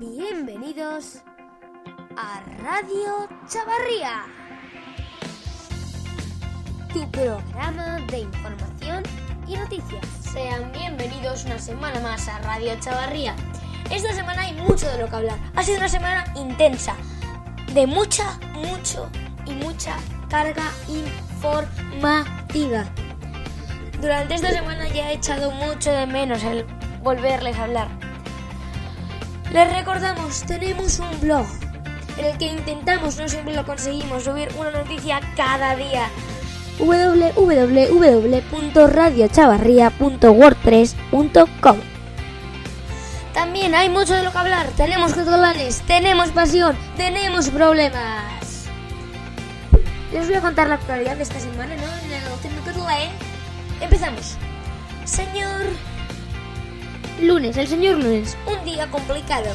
Bienvenidos a Radio Chavarría, tu programa de información y noticias. Sean bienvenidos una semana más a Radio Chavarría. Esta semana hay mucho de lo que hablar. Ha sido una semana intensa, de mucha, mucho y mucha carga informativa. Durante esta semana ya he echado mucho de menos el volverles a hablar. Les recordamos, tenemos un blog en el que intentamos, no siempre lo conseguimos, subir una noticia cada día. www.radiochavarría.wordpress.com También hay mucho de lo que hablar. Tenemos catalanes, tenemos pasión, tenemos problemas. Les voy a contar la actualidad de esta semana, ¿no? En el catalán. Empezamos. Señor Lunes, el señor Lunes. Un día complicado.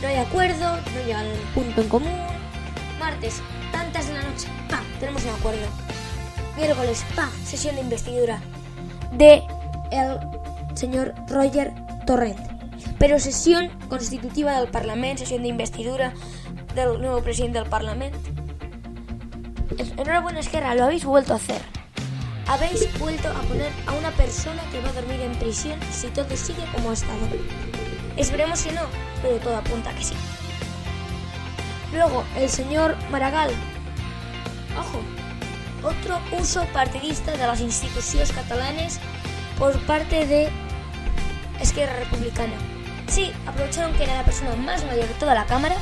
No hay acuerdo, no llegan a un punto en común. Martes, tantas de la noche. ¡Pam! Tenemos un acuerdo. Miércoles, ¡pam! Sesión de investidura de el señor Roger Torrent. Pero sesión constitutiva del Parlamento, sesión de investidura del nuevo presidente del Parlamento. Enhorabuena, Esquerra, lo habéis vuelto a hacer habéis vuelto a poner a una persona que va a dormir en prisión si todo sigue como ha estado. Esperemos que no, pero todo apunta a que sí. Luego, el señor Maragall. Ojo, otro uso partidista de las instituciones catalanes por parte de Esquerra Republicana. Sí, aprovecharon que era la persona más mayor de toda la Cámara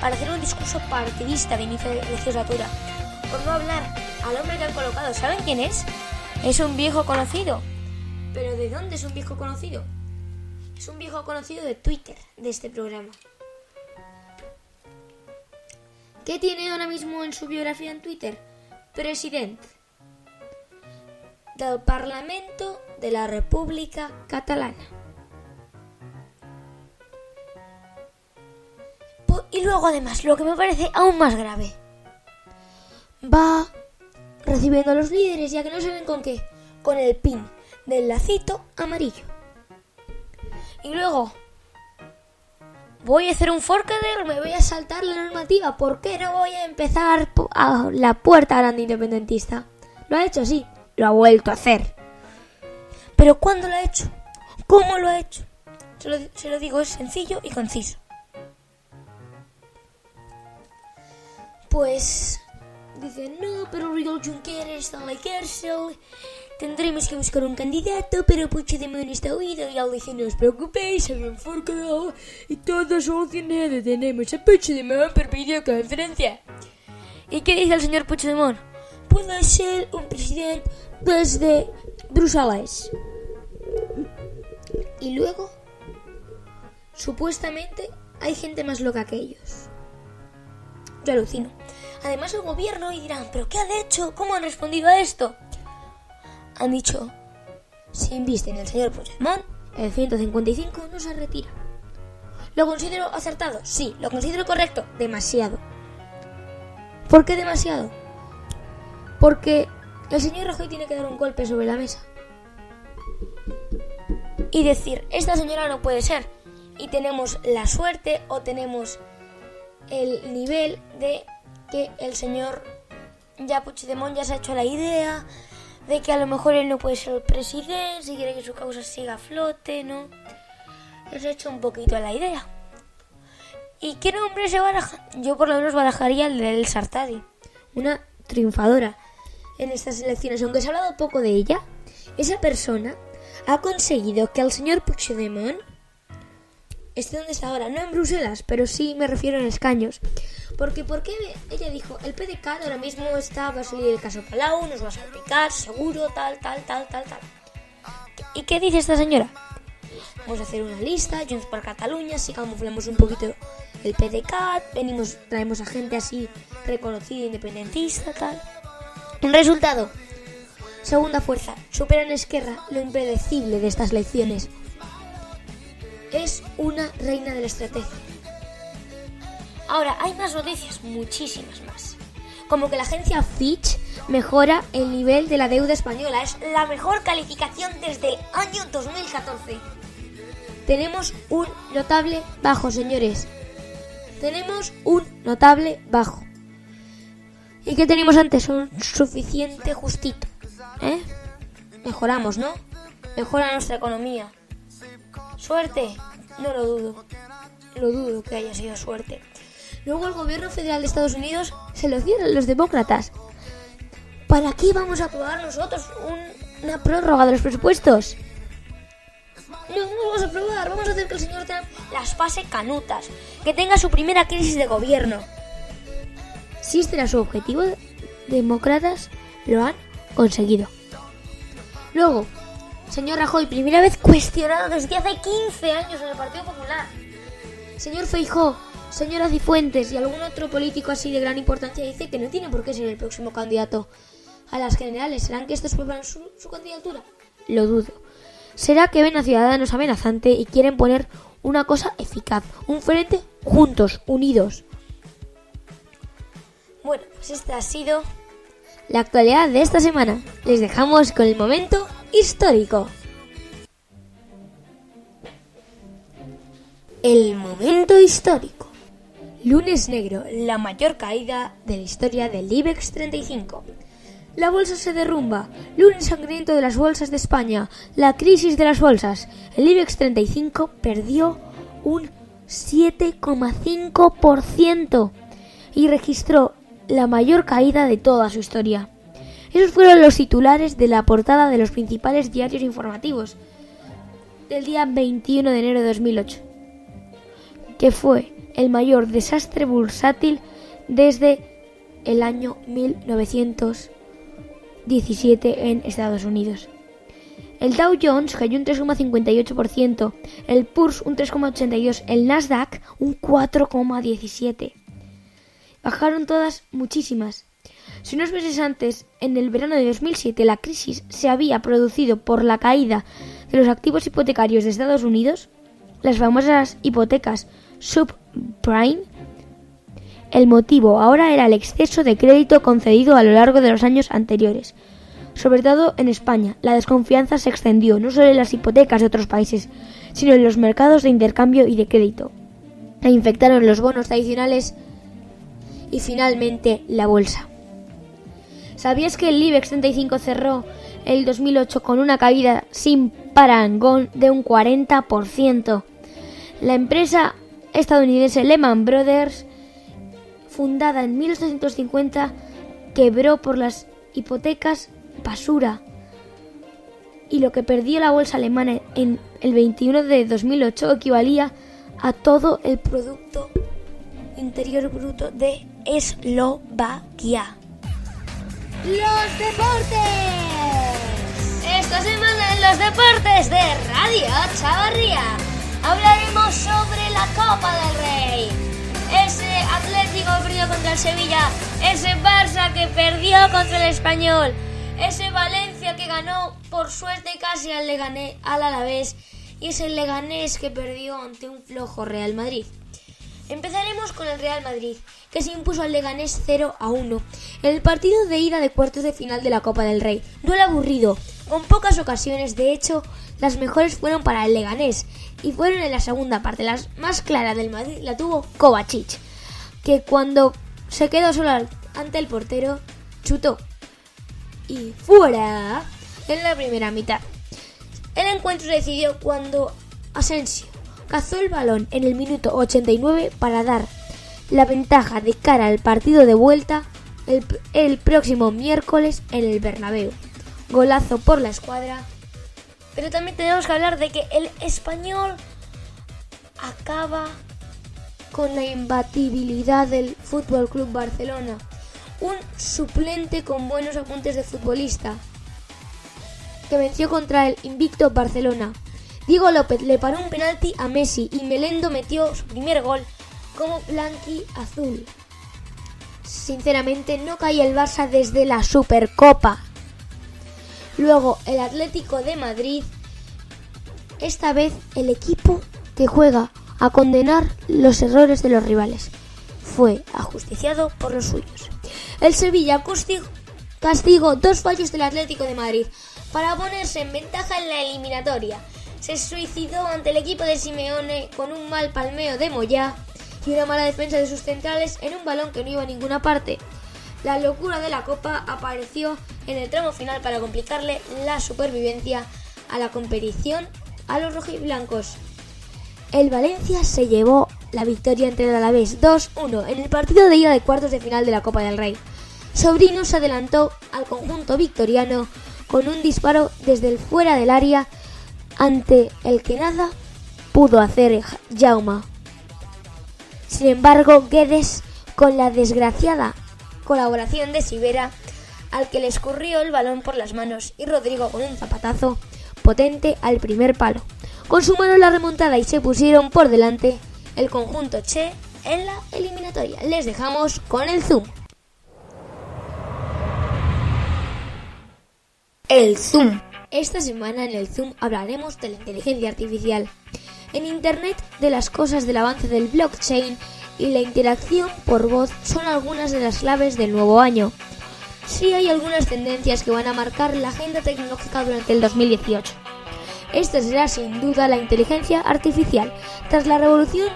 para hacer un discurso partidista de inicio de legislatura. Por no hablar al hombre que han colocado. ¿Saben quién es? Es un viejo conocido. ¿Pero de dónde es un viejo conocido? Es un viejo conocido de Twitter, de este programa. ¿Qué tiene ahora mismo en su biografía en Twitter? Presidente del Parlamento de la República Catalana. Y luego además, lo que me parece aún más grave, va recibiendo a los líderes ya que no saben con qué, con el pin del lacito amarillo. Y luego voy a hacer un forkader, me voy a saltar la normativa, ¿por qué no voy a empezar a la puerta grande independentista? Lo ha hecho, sí, lo ha vuelto a hacer. Pero ¿cuándo lo ha hecho? ¿Cómo lo ha hecho? Se lo digo, es sencillo y conciso. Pues Dicen, no, pero Oriol Junqueras está en la cárcel. Tendremos que buscar un candidato, pero Puigdemont está huido. Y él dice, no os preocupéis, hay un forcado y todo solucionado. Tenemos a Puigdemont por videoconferencia. ¿Y qué dice el señor Puigdemont? Puede ser un presidente desde Bruselas. Y luego, supuestamente, hay gente más loca que ellos. Yo alucino. Además el gobierno y dirán, ¿pero qué han hecho? ¿Cómo han respondido a esto? Han dicho, si invisten en el señor Puigdemont, el 155 no se retira. ¿Lo considero acertado? Sí. ¿Lo considero correcto? Demasiado. ¿Por qué demasiado? Porque el señor Rajoy tiene que dar un golpe sobre la mesa. Y decir, esta señora no puede ser. Y tenemos la suerte o tenemos el nivel de que el señor ya Puigdemont ya se ha hecho la idea de que a lo mejor él no puede ser el presidente si quiere que su causa siga a flote, ¿no? Les ha hecho un poquito la idea. ¿Y qué nombre se baraja? Yo por lo menos barajaría el del Sartadi, una triunfadora en estas elecciones, aunque se ha hablado poco de ella. Esa persona ha conseguido que el señor Puigdemont esté donde está ahora, no en Bruselas, pero sí me refiero en escaños. Porque, porque ella dijo, el PDK ahora mismo está, va a salir el caso Palau, nos va a salpicar, seguro, tal, tal, tal, tal, tal. ¿Y qué dice esta señora? Vamos a hacer una lista, Junts por Cataluña, si camuflamos un poquito el PDK, venimos, traemos a gente así reconocida, independentista, tal. Un resultado. Segunda fuerza, superan Esquerra lo impredecible de estas lecciones. Es una reina de la estrategia. Ahora, hay más noticias, muchísimas más. Como que la agencia Fitch mejora el nivel de la deuda española. Es la mejor calificación desde año 2014. tenemos un notable bajo, señores. Tenemos un notable bajo. ¿Y qué teníamos antes? Un suficiente justito. ¿Eh? Mejoramos, ¿no? Mejora nuestra economía. Suerte, no lo dudo. Lo dudo que haya sido suerte. Luego el gobierno federal de Estados Unidos se lo dieron los demócratas. ¿Para qué vamos a aprobar nosotros una prórroga de los presupuestos? No, no vamos a aprobar. Vamos a hacer que el señor Trump las pase canutas. Que tenga su primera crisis de gobierno. Si este era su objetivo, demócratas lo han conseguido. Luego, señor Rajoy, primera vez cuestionado desde hace 15 años en el Partido Popular. Señor Feijó, señora Cifuentes y algún otro político así de gran importancia dice que no tiene por qué ser el próximo candidato a las generales. ¿Serán que estos prueban su, su candidatura? Lo dudo. ¿Será que ven a Ciudadanos amenazante y quieren poner una cosa eficaz? Un frente juntos, unidos. Bueno, pues esta ha sido la actualidad de esta semana. Les dejamos con el momento histórico. El momento histórico. Lunes negro, la mayor caída de la historia del IBEX 35. La bolsa se derrumba. Lunes sangriento de las bolsas de España. La crisis de las bolsas. El IBEX 35 perdió un 7,5% y registró la mayor caída de toda su historia. Esos fueron los titulares de la portada de los principales diarios informativos del día 21 de enero de 2008, que fue el mayor desastre bursátil desde el año 1917 en Estados Unidos. El Dow Jones cayó un 3,58%, el PURS un 3,82%, el Nasdaq un 4,17%. Bajaron todas muchísimas. Si unos meses antes, en el verano de 2007, la crisis se había producido por la caída de los activos hipotecarios de Estados Unidos, las famosas hipotecas subprime, el motivo ahora era el exceso de crédito concedido a lo largo de los años anteriores. Sobre todo en España, la desconfianza se extendió no solo en las hipotecas de otros países, sino en los mercados de intercambio y de crédito. E infectaron los bonos tradicionales y finalmente la bolsa. ¿Sabías que el IBEX 35 cerró el 2008 con una caída sin parangón de un 40%? La empresa estadounidense Lehman Brothers, fundada en 1850, quebró por las hipotecas basura y lo que perdió la bolsa alemana en el 21 de 2008 equivalía a todo el Producto Interior Bruto de Eslovaquia. ¡Los deportes! Esta semana en los deportes de Radio Chavarría hablaremos sobre la Copa del Rey. Ese Atlético que perdió contra el Sevilla, ese Barça que perdió contra el Español, ese Valencia que ganó por suerte casi al, Leganés, al Alavés y ese Leganés que perdió ante un flojo Real Madrid. Empezaremos con el Real Madrid, que se impuso al Leganés 0 a 1 en el partido de ida de cuartos de final de la Copa del Rey. Duelo aburrido, con pocas ocasiones, de hecho, las mejores fueron para el Leganés y fueron en la segunda parte. La más clara del Madrid la tuvo Kovacic, que cuando se quedó solo ante el portero, chutó y fuera en la primera mitad. El encuentro decidió cuando Asensio cazó el balón en el minuto 89 para dar la ventaja de cara al partido de vuelta el, próximo miércoles en el Bernabéu. Golazo por la escuadra. Pero también tenemos que hablar de que el español acaba con la imbatibilidad del Fútbol Club Barcelona. Un suplente con buenos apuntes de futbolista que venció contra el invicto Barcelona. Diego López le paró un penalti a Messi y Melendo metió su primer gol como blanqui azul. Sinceramente no caía el Barça desde la Supercopa. Luego el Atlético de Madrid, esta vez el equipo que juega a condenar los errores de los rivales, fue ajusticiado por los suyos. El Sevilla castigó dos fallos del Atlético de Madrid para ponerse en ventaja en la eliminatoria se suicidó ante el equipo de Simeone con un mal palmeo de Moyá y una mala defensa de sus centrales en un balón que no iba a ninguna parte. La locura de la Copa apareció en el tramo final para complicarle la supervivencia a la competición a los rojiblancos. El Valencia se llevó la victoria entre el Alavés 2-1 en el partido de ida de cuartos de final de la Copa del Rey. Sobrino se adelantó al conjunto victoriano con un disparo desde el fuera del área ante el que nada pudo hacer Jauma. Sin embargo, Guedes, con la desgraciada colaboración de Sibera, al que le escurrió el balón por las manos y Rodrigo con un zapatazo potente al primer palo. Consumaron la remontada y se pusieron por delante el conjunto Che en la eliminatoria. Les dejamos con el zoom. El zoom. Esta semana en el zoom hablaremos de la inteligencia artificial. En Internet de las cosas del avance del blockchain y la interacción por voz son algunas de las claves del nuevo año. Sí hay algunas tendencias que van a marcar la agenda tecnológica durante el 2018. Esta será sin duda la inteligencia artificial. Tras la revolución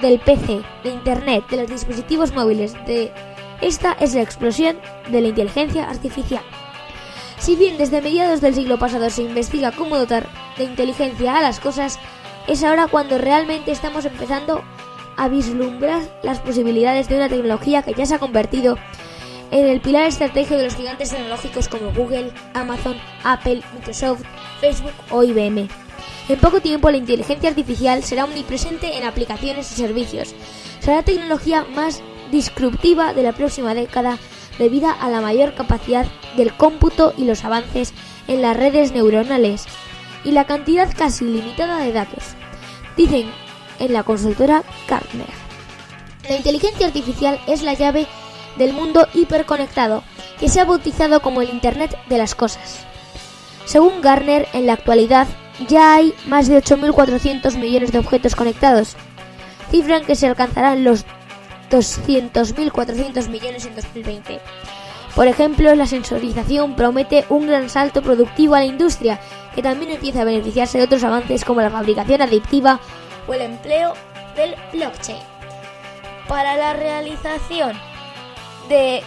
del PC, de Internet, de los dispositivos móviles, de esta es la explosión de la inteligencia artificial. Si bien desde mediados del siglo pasado se investiga cómo dotar de inteligencia a las cosas, es ahora cuando realmente estamos empezando a vislumbrar las posibilidades de una tecnología que ya se ha convertido en el pilar estratégico de los gigantes tecnológicos como Google, Amazon, Apple, Microsoft, Facebook o IBM. En poco tiempo la inteligencia artificial será omnipresente en aplicaciones y servicios. Será la tecnología más disruptiva de la próxima década debido a la mayor capacidad del cómputo y los avances en las redes neuronales y la cantidad casi ilimitada de datos. Dicen en la consultora Gartner. La inteligencia artificial es la llave del mundo hiperconectado, que se ha bautizado como el Internet de las Cosas. Según Gartner, en la actualidad ya hay más de 8.400 millones de objetos conectados, cifra que se alcanzarán los 200.400 millones en 2020. Por ejemplo, la sensorización promete un gran salto productivo a la industria, que también empieza a beneficiarse de otros avances como la fabricación adictiva o el empleo del blockchain. Para la realización de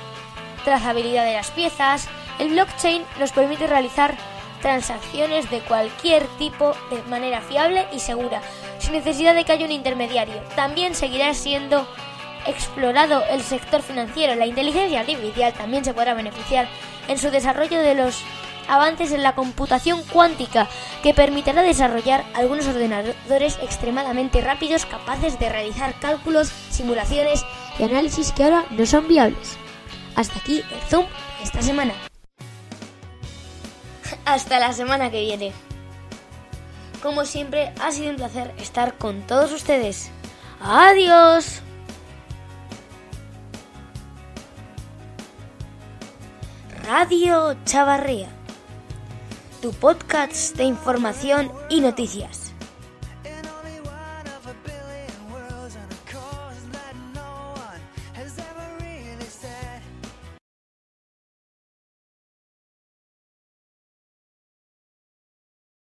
trazabilidad de las piezas, el blockchain nos permite realizar transacciones de cualquier tipo de manera fiable y segura, sin necesidad de que haya un intermediario. También seguirá siendo explorado el sector financiero. La inteligencia artificial también se podrá beneficiar en su desarrollo de los avances en la computación cuántica que permitirá desarrollar algunos ordenadores extremadamente rápidos capaces de realizar cálculos, simulaciones y análisis que ahora no son viables. Hasta aquí el Zoom esta semana. Hasta la semana que viene. Como siempre, ha sido un placer estar con todos ustedes. Adiós. Radio Chavarría, tu podcast de información y noticias.